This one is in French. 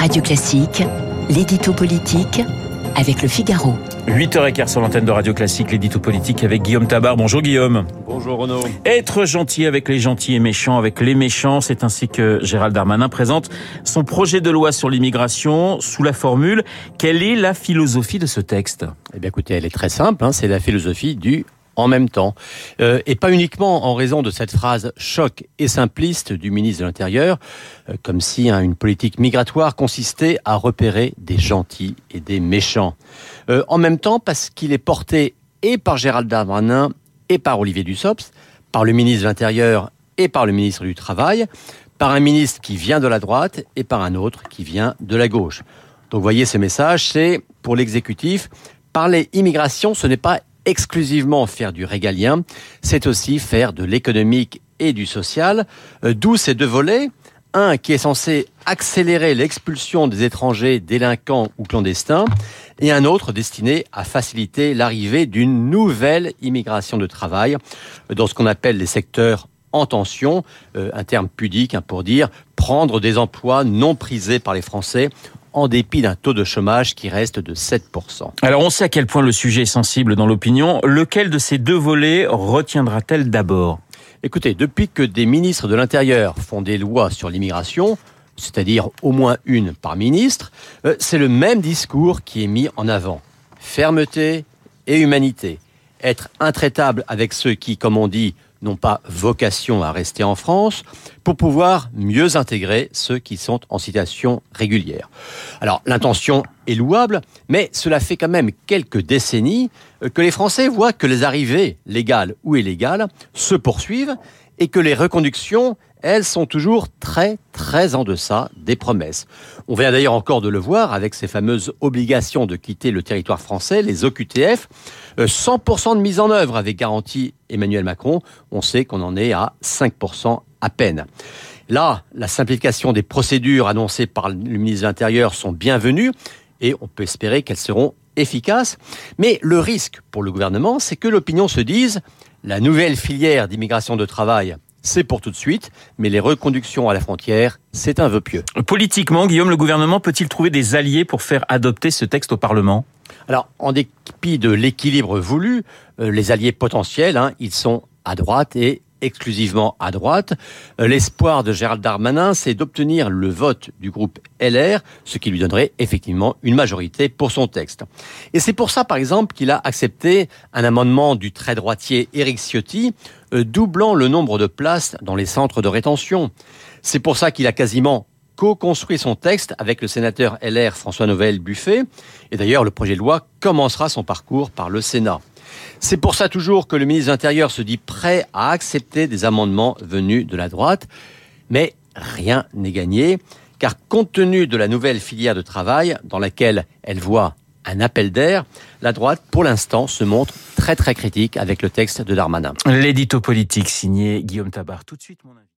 Radio Classique, l'édito politique avec le Figaro. 8h15 sur l'antenne de Radio Classique, l'édito politique avec Guillaume Tabar. Bonjour Guillaume. Bonjour Renaud. Être gentil avec les gentils et méchants avec les méchants, c'est ainsi que Gérald Darmanin présente son projet de loi sur l'immigration sous la formule quelle est la philosophie de ce texte? Eh bien écoutez, elle est très simple, hein, c'est la philosophie du en même temps. Euh, et pas uniquement en raison de cette phrase choc et simpliste du ministre de l'Intérieur, euh, comme si hein, une politique migratoire consistait à repérer des gentils et des méchants. Euh, en même temps parce qu'il est porté et par Gérald Darmanin et par Olivier Dussopt, par le ministre de l'Intérieur et par le ministre du Travail, par un ministre qui vient de la droite et par un autre qui vient de la gauche. Donc voyez, ce message, c'est pour l'exécutif, parler immigration, ce n'est pas exclusivement faire du régalien, c'est aussi faire de l'économique et du social, euh, d'où ces deux volets. Un qui est censé accélérer l'expulsion des étrangers délinquants ou clandestins, et un autre destiné à faciliter l'arrivée d'une nouvelle immigration de travail dans ce qu'on appelle les secteurs en tension, euh, un terme pudique hein, pour dire prendre des emplois non prisés par les Français en dépit d'un taux de chômage qui reste de 7%. Alors on sait à quel point le sujet est sensible dans l'opinion. Lequel de ces deux volets retiendra-t-elle d'abord? Écoutez, depuis que des ministres de l'Intérieur font des lois sur l'immigration, c'est-à-dire au moins une par ministre, euh, c'est le même discours qui est mis en avant. Fermeté et humanité. Être intraitable avec ceux qui, comme on dit, n'ont pas vocation à rester en France pour pouvoir mieux intégrer ceux qui sont en situation régulière. Alors l'intention est louable, mais cela fait quand même quelques décennies euh, que les Français voient que les arrivées, légales ou illégales, se poursuivent et que les reconductions, elles, sont toujours très, très en deçà des promesses. On vient d'ailleurs encore de le voir avec ces fameuses obligations de quitter le territoire français, les OQTF. 100% euh, de mise en œuvre avec garantie Emmanuel Macron. On sait qu'on en est à 5% à peine. Là, la simplification des procédures annoncées par le ministre de l'Intérieur sont bienvenues et on peut espérer qu'elles seront efficaces. Mais le risque pour le gouvernement, c'est que l'opinion se dise la nouvelle filière d'immigration de travail, c'est pour tout de suite, mais les reconductions à la frontière, c'est un vœu pieux. Politiquement, Guillaume, le gouvernement peut-il trouver des alliés pour faire adopter ce texte au Parlement? Alors, en dépit de l'équilibre voulu, euh, les alliés potentiels, hein, ils sont à droite et exclusivement à droite. Euh, l'espoir de Gérald Darmanin, c'est d'obtenir le vote du groupe LR, ce qui lui donnerait effectivement une majorité pour son texte. Et c'est pour ça, par exemple, qu'il a accepté un amendement du très droitier Éric Ciotti, euh, doublant le nombre de places dans les centres de rétention. C'est pour ça qu'il a quasiment co-construit son texte avec le sénateur LR François Noël Buffet. Et d'ailleurs, le projet de loi commencera son parcours par le Sénat. C'est pour ça toujours que le ministre de l'Intérieur se dit prêt à accepter des amendements venus de la droite. Mais rien n'est gagné, car compte tenu de la nouvelle filière de travail dans laquelle elle voit un appel d'air, la droite, pour l'instant, se montre très très critique avec le texte de Darmanin. L'édito politique signé Guillaume Tabar. Tout de suite, mon.